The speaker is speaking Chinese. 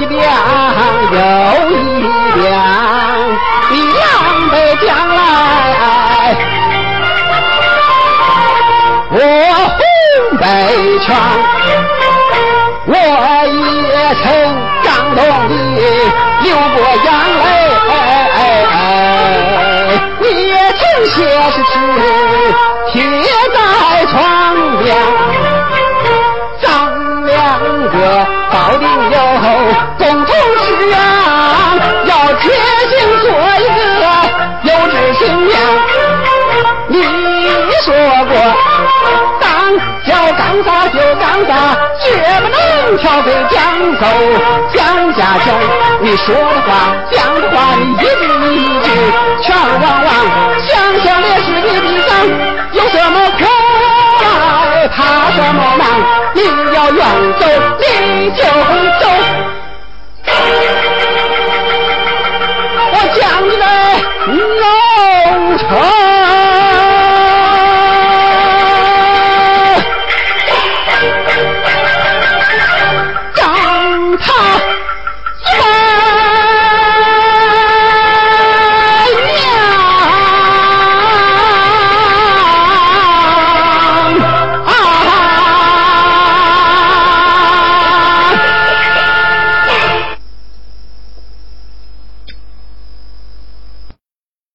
一遍又一遍，你狼狈将来，我红北拳，我也曾感动你流过眼泪，你也曾写诗共同誓言，要决心做一个有志青年。你说过，当叫干啥就干啥，绝不能挑肥拣瘦。蒋家强，你说的话讲的话，你一句一句全忘忘。想想烈士你的伤，有什么苦来，怕什么难？你要远走。